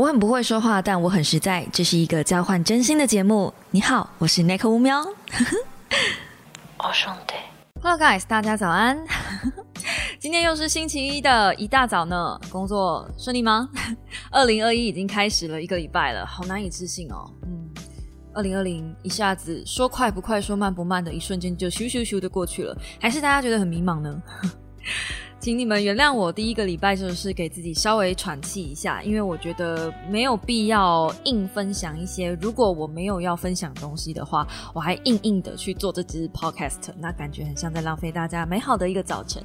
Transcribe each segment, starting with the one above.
我很不会说话，但我很实在。这是一个交换真心的节目。你好，我是 Nick 乌喵。哦兄弟，Hello guys，大家早安。今天又是星期一的一大早呢，工作顺利吗？二零二一已经开始了一个礼拜了，好难以置信哦。嗯，二零二零一下子说快不快，说慢不慢的，一瞬间就咻咻咻的过去了。还是大家觉得很迷茫呢？请你们原谅我，第一个礼拜就是给自己稍微喘气一下，因为我觉得没有必要硬分享一些。如果我没有要分享东西的话，我还硬硬的去做这支 podcast，那感觉很像在浪费大家美好的一个早晨。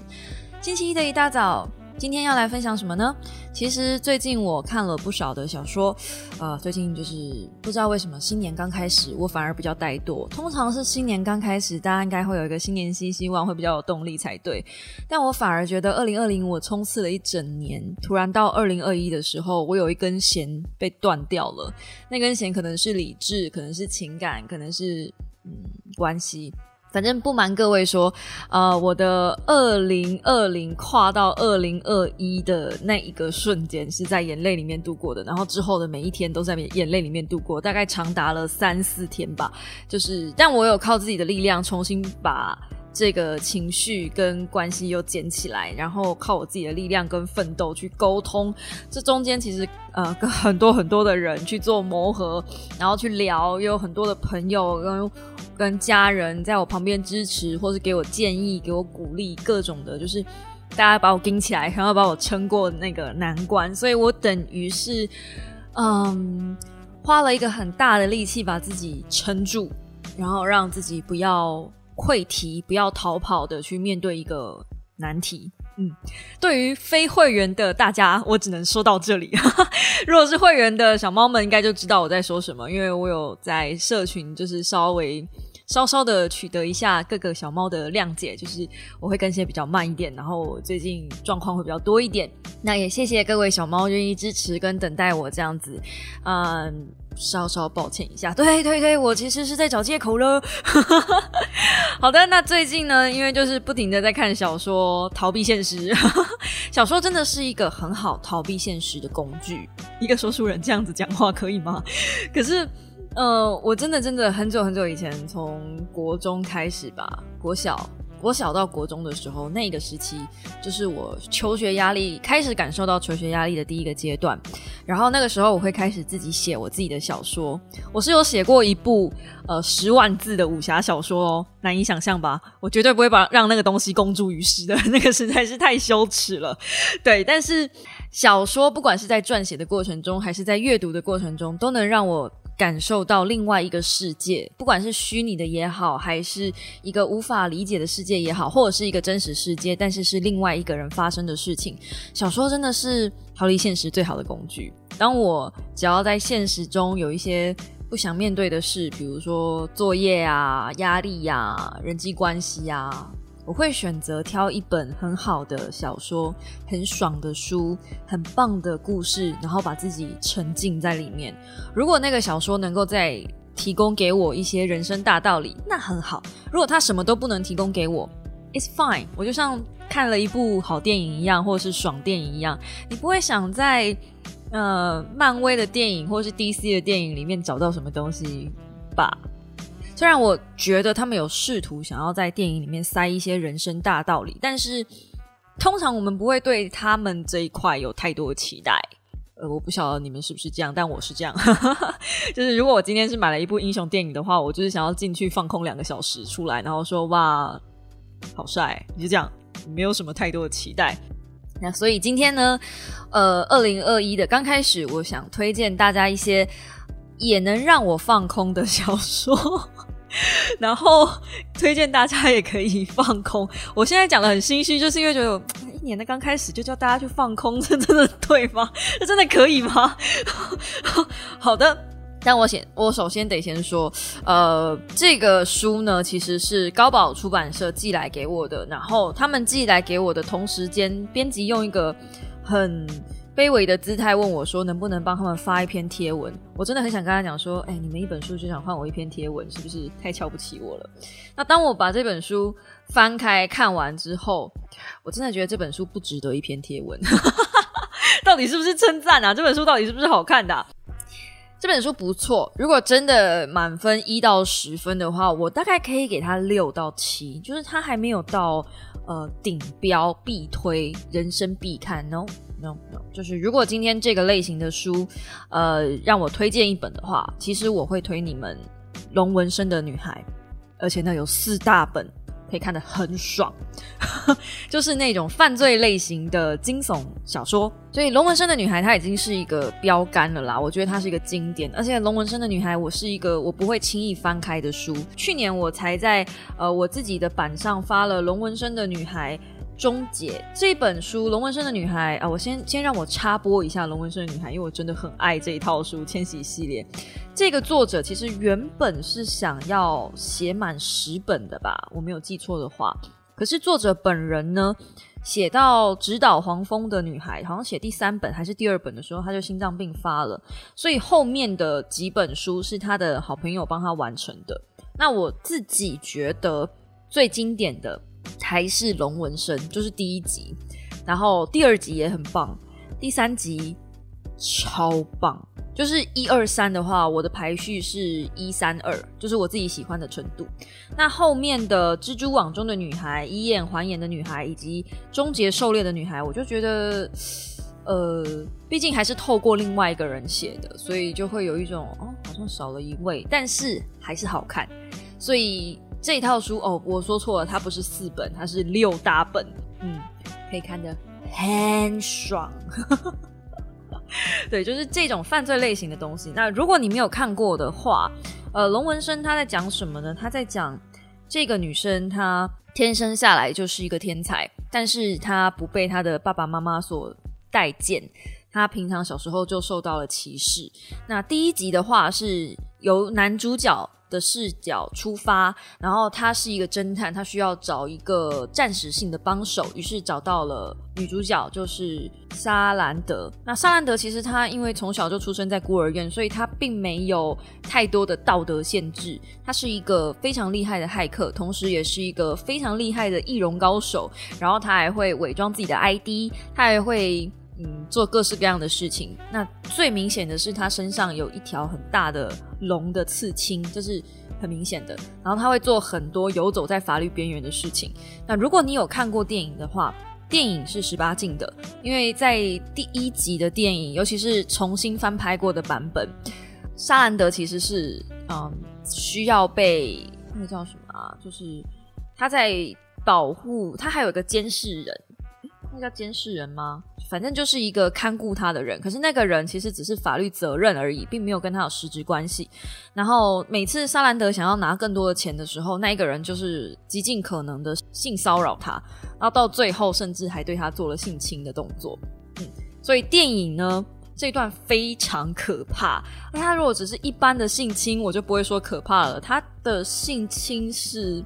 星期一的一大早。今天要来分享什么呢？其实最近我看了不少的小说，呃，最近就是不知道为什么新年刚开始，我反而比较怠惰。通常是新年刚开始，大家应该会有一个新年新希望，会比较有动力才对。但我反而觉得，二零二零我冲刺了一整年，突然到二零二一的时候，我有一根弦被断掉了。那根弦可能是理智，可能是情感，可能是嗯关系。反正不瞒各位说，呃，我的二零二零跨到二零二一的那一个瞬间是在眼泪里面度过的，然后之后的每一天都在眼泪里面度过，大概长达了三四天吧。就是，但我有靠自己的力量重新把。这个情绪跟关系又捡起来，然后靠我自己的力量跟奋斗去沟通。这中间其实呃，跟很多很多的人去做磨合，然后去聊，也有很多的朋友跟跟家人在我旁边支持，或是给我建议、给我鼓励，各种的，就是大家把我顶起来，然后把我撑过那个难关。所以我等于是嗯，花了一个很大的力气把自己撑住，然后让自己不要。溃堤不要逃跑的去面对一个难题。嗯，对于非会员的大家，我只能说到这里。如果是会员的小猫们，应该就知道我在说什么，因为我有在社群，就是稍微稍稍的取得一下各个小猫的谅解，就是我会更新比较慢一点，然后最近状况会比较多一点。那也谢谢各位小猫愿意支持跟等待我这样子，嗯。稍稍抱歉一下，对对对，我其实是在找借口了。好的，那最近呢，因为就是不停的在看小说，逃避现实。小说真的是一个很好逃避现实的工具。一个说书人这样子讲话可以吗？可是，呃，我真的真的很久很久以前，从国中开始吧，国小。我小到国中的时候，那个时期就是我求学压力开始感受到求学压力的第一个阶段。然后那个时候，我会开始自己写我自己的小说。我是有写过一部呃十万字的武侠小说哦，难以想象吧？我绝对不会把让那个东西公诸于世的，那个实在是太羞耻了。对，但是小说不管是在撰写的过程中，还是在阅读的过程中，都能让我。感受到另外一个世界，不管是虚拟的也好，还是一个无法理解的世界也好，或者是一个真实世界，但是是另外一个人发生的事情。小说真的是逃离现实最好的工具。当我只要在现实中有一些不想面对的事，比如说作业啊、压力呀、人际关系啊。我会选择挑一本很好的小说，很爽的书，很棒的故事，然后把自己沉浸在里面。如果那个小说能够再提供给我一些人生大道理，那很好。如果它什么都不能提供给我，It's fine。我就像看了一部好电影一样，或者是爽电影一样，你不会想在呃漫威的电影或是 DC 的电影里面找到什么东西吧。虽然我觉得他们有试图想要在电影里面塞一些人生大道理，但是通常我们不会对他们这一块有太多的期待。呃，我不晓得你们是不是这样，但我是这样。就是如果我今天是买了一部英雄电影的话，我就是想要进去放空两个小时出来，然后说哇，好帅，你就这样，没有什么太多的期待。那所以今天呢，呃，二零二一的刚开始，我想推荐大家一些也能让我放空的小说。然后推荐大家也可以放空。我现在讲的很心虚，就是因为觉得 一年的刚开始就叫大家去放空，这真的对吗？这真的可以吗？好的，但我先，我首先得先说，呃，这个书呢其实是高宝出版社寄来给我的，然后他们寄来给我的同时间，编辑用一个很。卑微的姿态问我说：“能不能帮他们发一篇贴文？”我真的很想跟他讲说：“哎，你们一本书就想换我一篇贴文，是不是太瞧不起我了？”那当我把这本书翻开看完之后，我真的觉得这本书不值得一篇贴文。到底是不是称赞啊？这本书到底是不是好看的？这本书不错，如果真的满分一到十分的话，我大概可以给他六到七，就是他还没有到呃顶标必推人生必看。No No No，就是如果今天这个类型的书，呃，让我推荐一本的话，其实我会推你们龙纹身的女孩，而且呢有四大本。可以看得很爽，就是那种犯罪类型的惊悚小说。所以《龙纹身的女孩》她已经是一个标杆了啦，我觉得它是一个经典。而且《龙纹身的女孩》我是一个我不会轻易翻开的书。去年我才在呃我自己的版上发了《龙纹身的女孩》。终结这本书《龙纹身的女孩》啊，我先先让我插播一下《龙纹身的女孩》，因为我真的很爱这一套书《千禧系列》。这个作者其实原本是想要写满十本的吧，我没有记错的话。可是作者本人呢，写到《直捣黄蜂的女孩》，好像写第三本还是第二本的时候，他就心脏病发了，所以后面的几本书是他的好朋友帮他完成的。那我自己觉得最经典的。还是龙纹身，就是第一集，然后第二集也很棒，第三集超棒，就是一二三的话，我的排序是一三二，就是我自己喜欢的程度。那后面的蜘蛛网中的女孩、以眼还眼的女孩以及终结狩猎的女孩，我就觉得，呃，毕竟还是透过另外一个人写的，所以就会有一种哦，好像少了一位，但是还是好看，所以。这套书哦，我说错了，它不是四本，它是六大本，嗯，可以看得很爽。对，就是这种犯罪类型的东西。那如果你没有看过的话，呃，龙纹身他在讲什么呢？他在讲这个女生她天生下来就是一个天才，但是她不被她的爸爸妈妈所待见，她平常小时候就受到了歧视。那第一集的话是由男主角。的视角出发，然后他是一个侦探，他需要找一个暂时性的帮手，于是找到了女主角，就是沙兰德。那沙兰德其实他因为从小就出生在孤儿院，所以他并没有太多的道德限制。他是一个非常厉害的骇客，同时也是一个非常厉害的易容高手。然后他还会伪装自己的 ID，他还会。嗯，做各式各样的事情。那最明显的是，他身上有一条很大的龙的刺青，这是很明显的。然后他会做很多游走在法律边缘的事情。那如果你有看过电影的话，电影是十八禁的，因为在第一集的电影，尤其是重新翻拍过的版本，沙兰德其实是嗯需要被那个叫什么啊？就是他在保护他，还有个监视人。那叫监视人吗？反正就是一个看顾他的人。可是那个人其实只是法律责任而已，并没有跟他有实质关系。然后每次沙兰德想要拿更多的钱的时候，那一个人就是极尽可能的性骚扰他，然后到最后甚至还对他做了性侵的动作。嗯，所以电影呢这段非常可怕。那他如果只是一般的性侵，我就不会说可怕了。他的性侵是。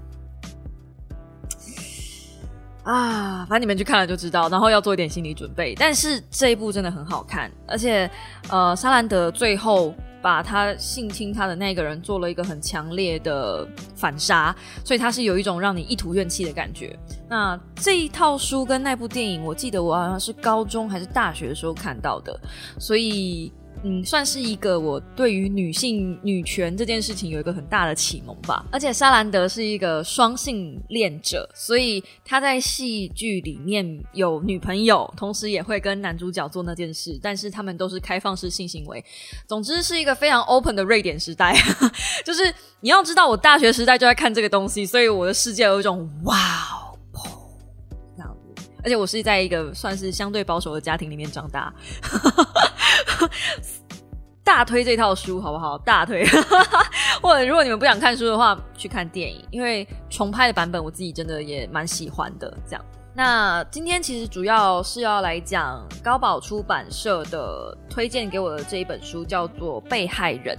啊，反正你们去看了就知道，然后要做一点心理准备。但是这一部真的很好看，而且呃，沙兰德最后把他性侵他的那个人做了一个很强烈的反杀，所以他是有一种让你一吐怨气的感觉。那这一套书跟那部电影，我记得我好像是高中还是大学的时候看到的，所以。嗯，算是一个我对于女性女权这件事情有一个很大的启蒙吧。而且沙兰德是一个双性恋者，所以他在戏剧里面有女朋友，同时也会跟男主角做那件事，但是他们都是开放式性行为。总之是一个非常 open 的瑞典时代。就是你要知道，我大学时代就在看这个东西，所以我的世界有一种哇哦这样子。而且我是在一个算是相对保守的家庭里面长大。大推这套书好不好？大推，或者如果你们不想看书的话，去看电影，因为重拍的版本我自己真的也蛮喜欢的。这样，那今天其实主要是要来讲高宝出版社的推荐给我的这一本书，叫做《被害人》。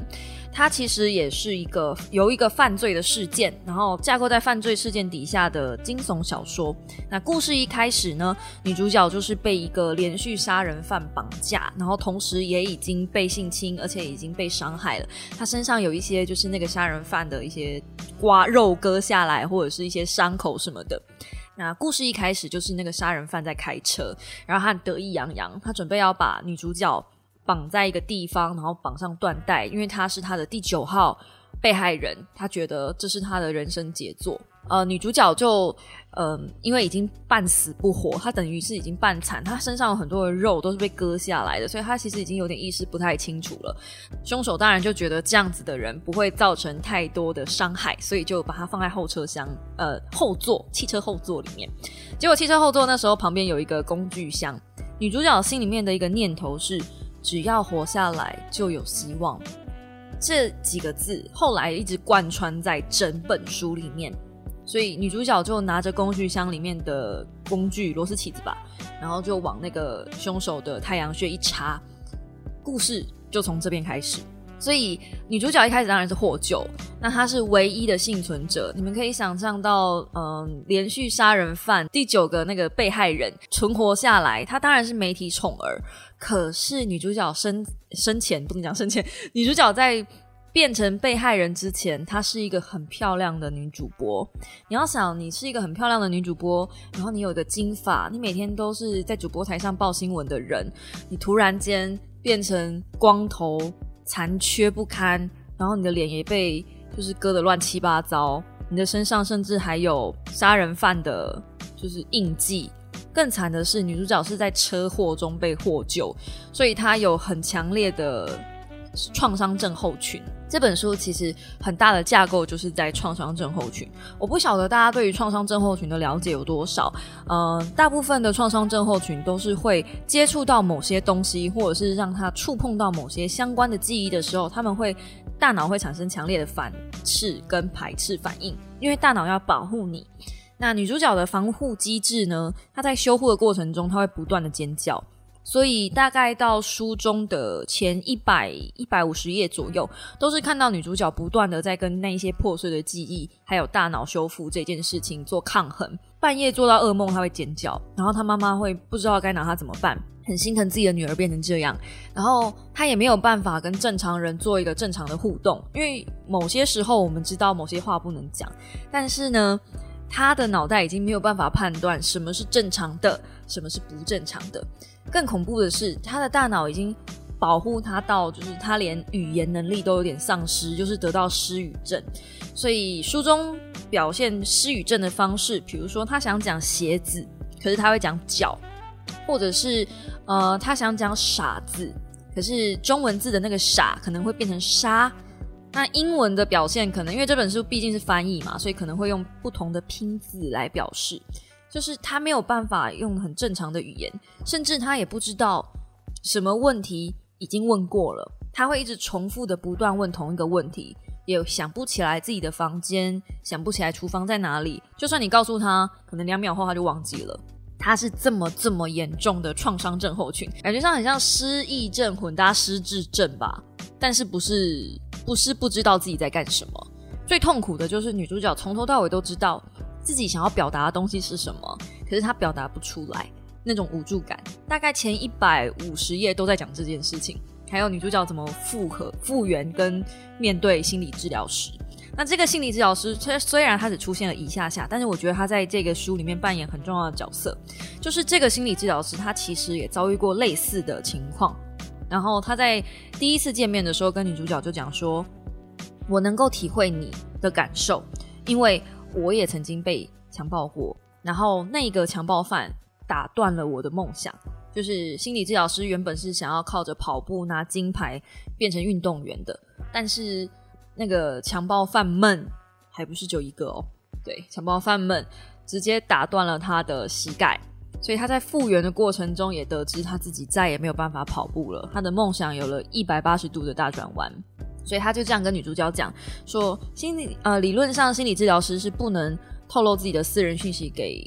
它其实也是一个由一个犯罪的事件，然后架构在犯罪事件底下的惊悚小说。那故事一开始呢，女主角就是被一个连续杀人犯绑架，然后同时也已经被性侵，而且已经被伤害了。她身上有一些就是那个杀人犯的一些刮肉割下来，或者是一些伤口什么的。那故事一开始就是那个杀人犯在开车，然后他得意洋洋，他准备要把女主角绑在一个地方，然后绑上缎带，因为他是他的第九号被害人，他觉得这是他的人生杰作。呃，女主角就，嗯，因为已经半死不活，她等于是已经半残，她身上有很多的肉都是被割下来的，所以她其实已经有点意识不太清楚了。凶手当然就觉得这样子的人不会造成太多的伤害，所以就把他放在后车厢，呃，后座，汽车后座里面。结果汽车后座那时候旁边有一个工具箱，女主角心里面的一个念头是，只要活下来就有希望。这几个字后来一直贯穿在整本书里面。所以女主角就拿着工具箱里面的工具螺丝起子吧，然后就往那个凶手的太阳穴一插，故事就从这边开始。所以女主角一开始当然是获救，那她是唯一的幸存者。你们可以想象到，嗯，连续杀人犯第九个那个被害人存活下来，她当然是媒体宠儿。可是女主角生生前不能讲生前，女主角在。变成被害人之前，她是一个很漂亮的女主播。你要想，你是一个很漂亮的女主播，然后你有一个金发，你每天都是在主播台上报新闻的人，你突然间变成光头、残缺不堪，然后你的脸也被就是割得乱七八糟，你的身上甚至还有杀人犯的，就是印记。更惨的是，女主角是在车祸中被获救，所以她有很强烈的创伤症候群。这本书其实很大的架构就是在创伤症候群。我不晓得大家对于创伤症候群的了解有多少。呃，大部分的创伤症候群都是会接触到某些东西，或者是让他触碰到某些相关的记忆的时候，他们会大脑会产生强烈的反斥跟排斥反应，因为大脑要保护你。那女主角的防护机制呢？她在修复的过程中，她会不断的尖叫。所以大概到书中的前一百一百五十页左右，都是看到女主角不断的在跟那些破碎的记忆，还有大脑修复这件事情做抗衡。半夜做到噩梦，她会尖叫，然后她妈妈会不知道该拿她怎么办，很心疼自己的女儿变成这样，然后她也没有办法跟正常人做一个正常的互动，因为某些时候我们知道某些话不能讲，但是呢，他的脑袋已经没有办法判断什么是正常的，什么是不正常的。更恐怖的是，他的大脑已经保护他到，就是他连语言能力都有点丧失，就是得到失语症。所以书中表现失语症的方式，比如说他想讲鞋子，可是他会讲脚，或者是呃他想讲傻子，可是中文字的那个傻可能会变成沙。那英文的表现可能因为这本书毕竟是翻译嘛，所以可能会用不同的拼字来表示。就是他没有办法用很正常的语言，甚至他也不知道什么问题已经问过了，他会一直重复的不断问同一个问题，也想不起来自己的房间，想不起来厨房在哪里。就算你告诉他，可能两秒后他就忘记了。他是这么这么严重的创伤症候群，感觉上很像失忆症混搭失智症吧？但是不是不是不知道自己在干什么？最痛苦的就是女主角从头到尾都知道。自己想要表达的东西是什么？可是她表达不出来，那种无助感。大概前一百五十页都在讲这件事情，还有女主角怎么复合、复原跟面对心理治疗师。那这个心理治疗师，虽虽然他只出现了一下下，但是我觉得他在这个书里面扮演很重要的角色。就是这个心理治疗师，他其实也遭遇过类似的情况。然后他在第一次见面的时候，跟女主角就讲说：“我能够体会你的感受，因为。”我也曾经被强暴过，然后那个强暴犯打断了我的梦想。就是心理治疗师原本是想要靠着跑步拿金牌变成运动员的，但是那个强暴犯们还不是就一个哦，对，强暴犯们直接打断了他的膝盖，所以他在复原的过程中也得知他自己再也没有办法跑步了，他的梦想有了一百八十度的大转弯。所以他就这样跟女主角讲说，心理呃理论上心理治疗师是不能透露自己的私人讯息给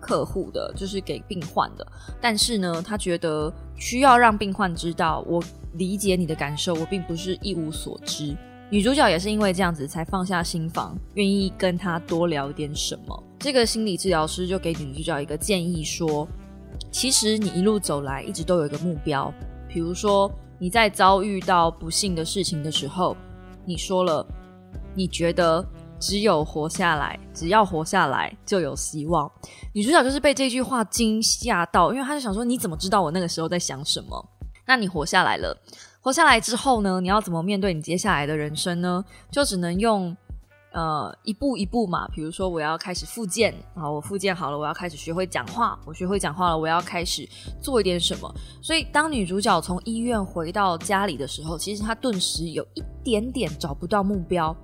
客户的，就是给病患的。但是呢，他觉得需要让病患知道，我理解你的感受，我并不是一无所知。女主角也是因为这样子才放下心防，愿意跟他多聊点什么。这个心理治疗师就给女主角一个建议说，其实你一路走来一直都有一个目标，比如说。你在遭遇到不幸的事情的时候，你说了，你觉得只有活下来，只要活下来就有希望。女主角就是被这句话惊吓到，因为她就想说：“你怎么知道我那个时候在想什么？”那你活下来了，活下来之后呢？你要怎么面对你接下来的人生呢？就只能用。呃，一步一步嘛，比如说我要开始复健，好，我复健好了，我要开始学会讲话，我学会讲话了，我要开始做一点什么。所以，当女主角从医院回到家里的时候，其实她顿时有一点点找不到目标。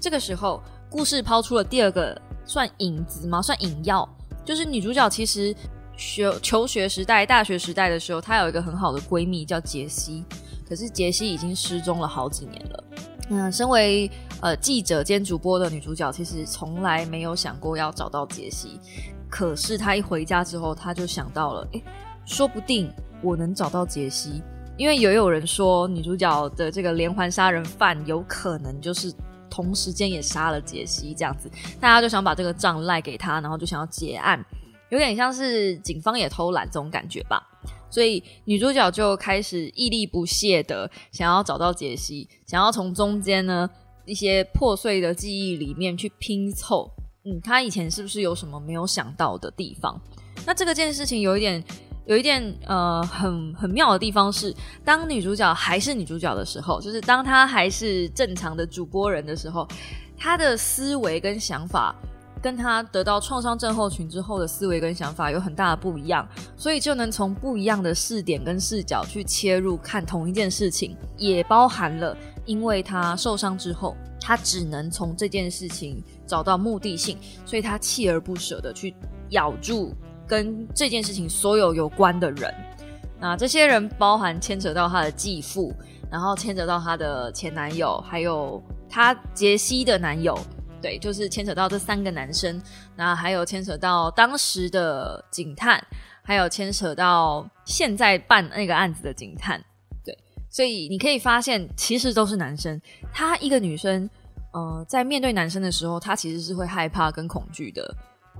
这个时候，故事抛出了第二个算影子吗？算引药，就是女主角其实学求学时代、大学时代的时候，她有一个很好的闺蜜叫杰西，可是杰西已经失踪了好几年了。嗯，身为呃记者兼主播的女主角，其实从来没有想过要找到杰西。可是她一回家之后，她就想到了，哎，说不定我能找到杰西。因为也有人说，女主角的这个连环杀人犯有可能就是同时间也杀了杰西，这样子，大家就想把这个账赖给他，然后就想要结案，有点像是警方也偷懒这种感觉吧。所以女主角就开始屹立不懈的想要找到杰西，想要从中间呢一些破碎的记忆里面去拼凑，嗯，她以前是不是有什么没有想到的地方？那这个件事情有一点，有一点呃很很妙的地方是，当女主角还是女主角的时候，就是当她还是正常的主播人的时候，她的思维跟想法。跟他得到创伤症候群之后的思维跟想法有很大的不一样，所以就能从不一样的视点跟视角去切入看同一件事情，也包含了因为他受伤之后，他只能从这件事情找到目的性，所以他锲而不舍的去咬住跟这件事情所有有关的人。那这些人包含牵扯到他的继父，然后牵扯到他的前男友，还有他杰西的男友。对，就是牵扯到这三个男生，那还有牵扯到当时的警探，还有牵扯到现在办那个案子的警探。对，所以你可以发现，其实都是男生。她一个女生，呃，在面对男生的时候，她其实是会害怕跟恐惧的。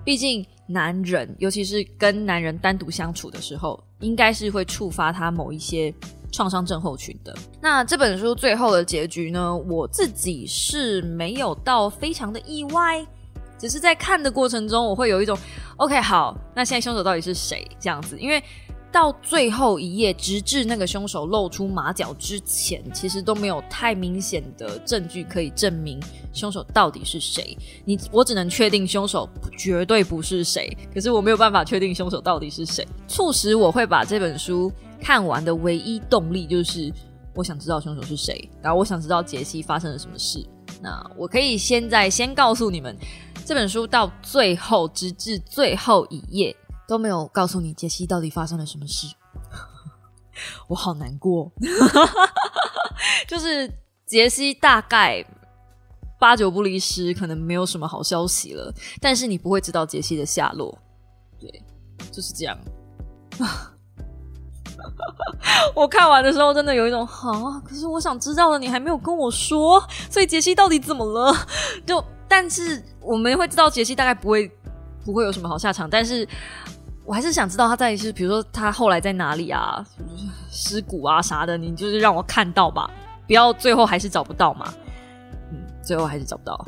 毕竟男人，尤其是跟男人单独相处的时候，应该是会触发他某一些。创伤症候群的那这本书最后的结局呢？我自己是没有到非常的意外，只是在看的过程中，我会有一种 OK 好，那现在凶手到底是谁这样子？因为到最后一页，直至那个凶手露出马脚之前，其实都没有太明显的证据可以证明凶手到底是谁。你我只能确定凶手绝对不是谁，可是我没有办法确定凶手到底是谁。促使我会把这本书。看完的唯一动力就是我想知道凶手是谁，然后我想知道杰西发生了什么事。那我可以现在先告诉你们，这本书到最后，直至最后一页都没有告诉你杰西到底发生了什么事。我好难过，就是杰西大概八九不离十，可能没有什么好消息了。但是你不会知道杰西的下落，对，就是这样。我看完的时候，真的有一种啊，可是我想知道的你还没有跟我说，所以杰西到底怎么了？就但是我们会知道杰西大概不会不会有什么好下场，但是我还是想知道他在是比如说他后来在哪里啊，尸骨啊啥的，你就是让我看到吧，不要最后还是找不到嘛。嗯，最后还是找不到。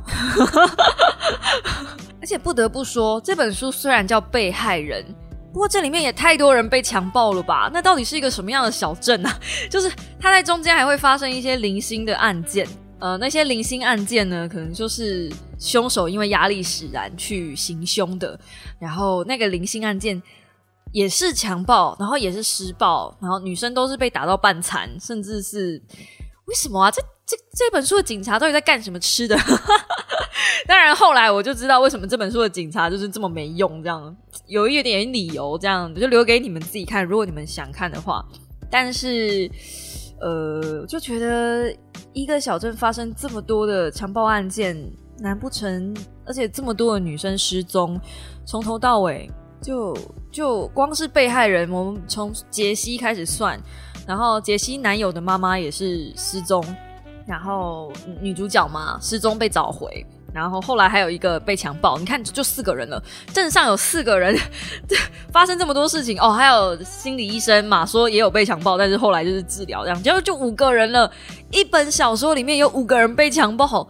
而且不得不说，这本书虽然叫被害人。不过这里面也太多人被强暴了吧？那到底是一个什么样的小镇啊？就是它在中间还会发生一些零星的案件，呃，那些零星案件呢，可能就是凶手因为压力使然去行凶的，然后那个零星案件也是强暴，然后也是施暴，然后女生都是被打到半残，甚至是为什么啊？这这这本书的警察到底在干什么吃的？当然，后来我就知道为什么这本书的警察就是这么没用，这样有一点理由，这样就留给你们自己看。如果你们想看的话，但是呃，就觉得一个小镇发生这么多的强暴案件，难不成而且这么多的女生失踪，从头到尾就就光是被害人，我们从杰西开始算，然后杰西男友的妈妈也是失踪，然后女主角嘛失踪被找回。然后后来还有一个被强暴，你看就四个人了，镇上有四个人，发生这么多事情哦，还有心理医生嘛，说也有被强暴，但是后来就是治疗这样，结果就五个人了，一本小说里面有五个人被强暴，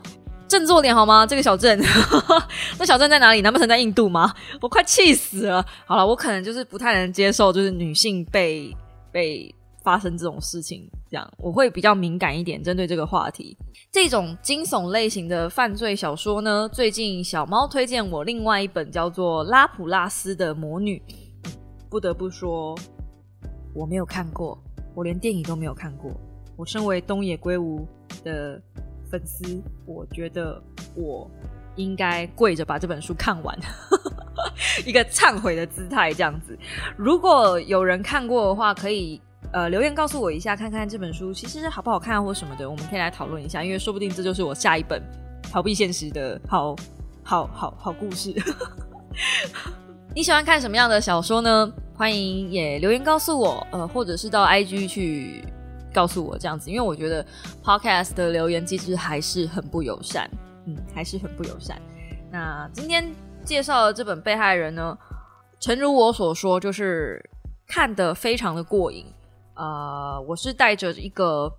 振作点好吗？这个小镇，那小镇在哪里？难不成在印度吗？我快气死了！好了，我可能就是不太能接受，就是女性被被发生这种事情，这样我会比较敏感一点。针对这个话题，这种惊悚类型的犯罪小说呢，最近小猫推荐我另外一本叫做《拉普拉斯的魔女》，不得不说我没有看过，我连电影都没有看过。我身为东野圭吾的。粉丝，我觉得我应该跪着把这本书看完，一个忏悔的姿态这样子。如果有人看过的话，可以呃留言告诉我一下，看看这本书其实好不好看或什么的，我们可以来讨论一下。因为说不定这就是我下一本逃避现实的好好好好故事。你喜欢看什么样的小说呢？欢迎也留言告诉我，呃，或者是到 IG 去。告诉我这样子，因为我觉得 podcast 的留言机制还是很不友善，嗯，还是很不友善。那今天介绍的这本被害人呢，诚如我所说，就是看得非常的过瘾。呃，我是带着一个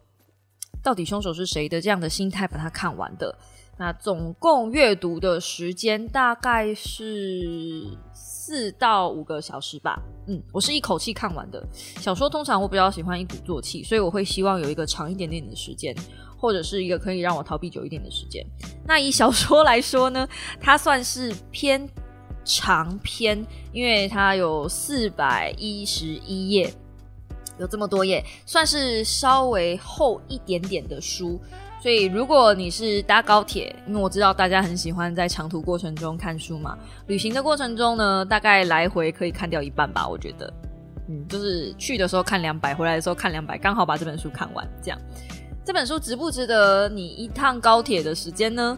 到底凶手是谁的这样的心态把它看完的。那总共阅读的时间大概是四到五个小时吧。嗯，我是一口气看完的。小说通常我比较喜欢一鼓作气，所以我会希望有一个长一点点的时间，或者是一个可以让我逃避久一点的时间。那以小说来说呢，它算是偏长篇，因为它有四百一十一页，有这么多页，算是稍微厚一点点的书。所以，如果你是搭高铁，因为我知道大家很喜欢在长途过程中看书嘛，旅行的过程中呢，大概来回可以看掉一半吧。我觉得，嗯，就是去的时候看两百，回来的时候看两百，刚好把这本书看完。这样，这本书值不值得你一趟高铁的时间呢？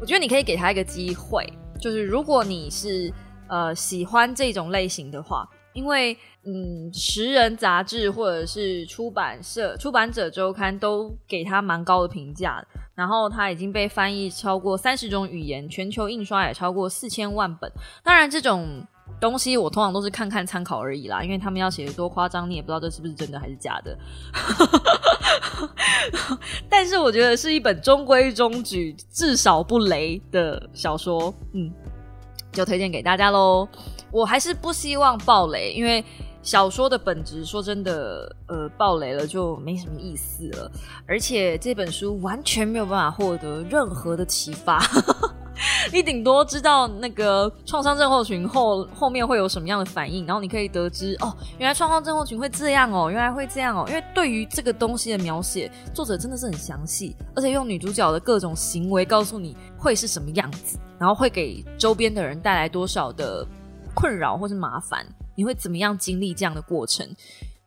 我觉得你可以给他一个机会，就是如果你是呃喜欢这种类型的话。因为，嗯，《食人》杂志或者是出版社、出版者周刊都给他蛮高的评价，然后他已经被翻译超过三十种语言，全球印刷也超过四千万本。当然，这种东西我通常都是看看参考而已啦，因为他们要写的多夸张，你也不知道这是不是真的还是假的。但是我觉得是一本中规中矩、至少不雷的小说，嗯，就推荐给大家喽。我还是不希望爆雷，因为小说的本质，说真的，呃，爆雷了就没什么意思了。而且这本书完全没有办法获得任何的启发，你顶多知道那个创伤症候群后后面会有什么样的反应，然后你可以得知哦，原来创伤症候群会这样哦，原来会这样哦。因为对于这个东西的描写，作者真的是很详细，而且用女主角的各种行为告诉你会是什么样子，然后会给周边的人带来多少的。困扰或是麻烦，你会怎么样经历这样的过程？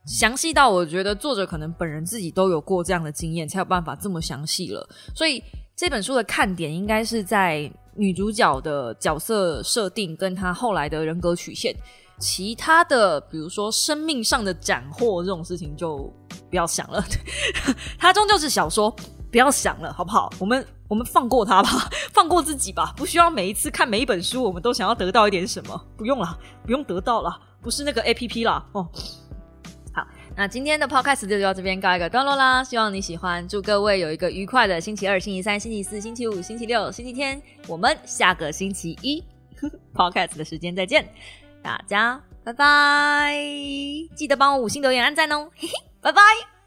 详细到我觉得作者可能本人自己都有过这样的经验，才有办法这么详细了。所以这本书的看点应该是在女主角的角色设定跟她后来的人格曲线，其他的比如说生命上的斩获这种事情就不要想了。它终究是小说。不要想了，好不好？我们我们放过他吧，放过自己吧。不需要每一次看每一本书，我们都想要得到一点什么。不用了，不用得到了，不是那个 A P P 啦。哦，好，那今天的 Podcast 就到这边告一个段落啦。希望你喜欢，祝各位有一个愉快的星期二、星期三、星期四、星期五、星期六、星期天。我们下个星期一 Podcast 的时间再见，大家拜拜！记得帮我五星留言、按赞哦，嘿嘿，拜拜。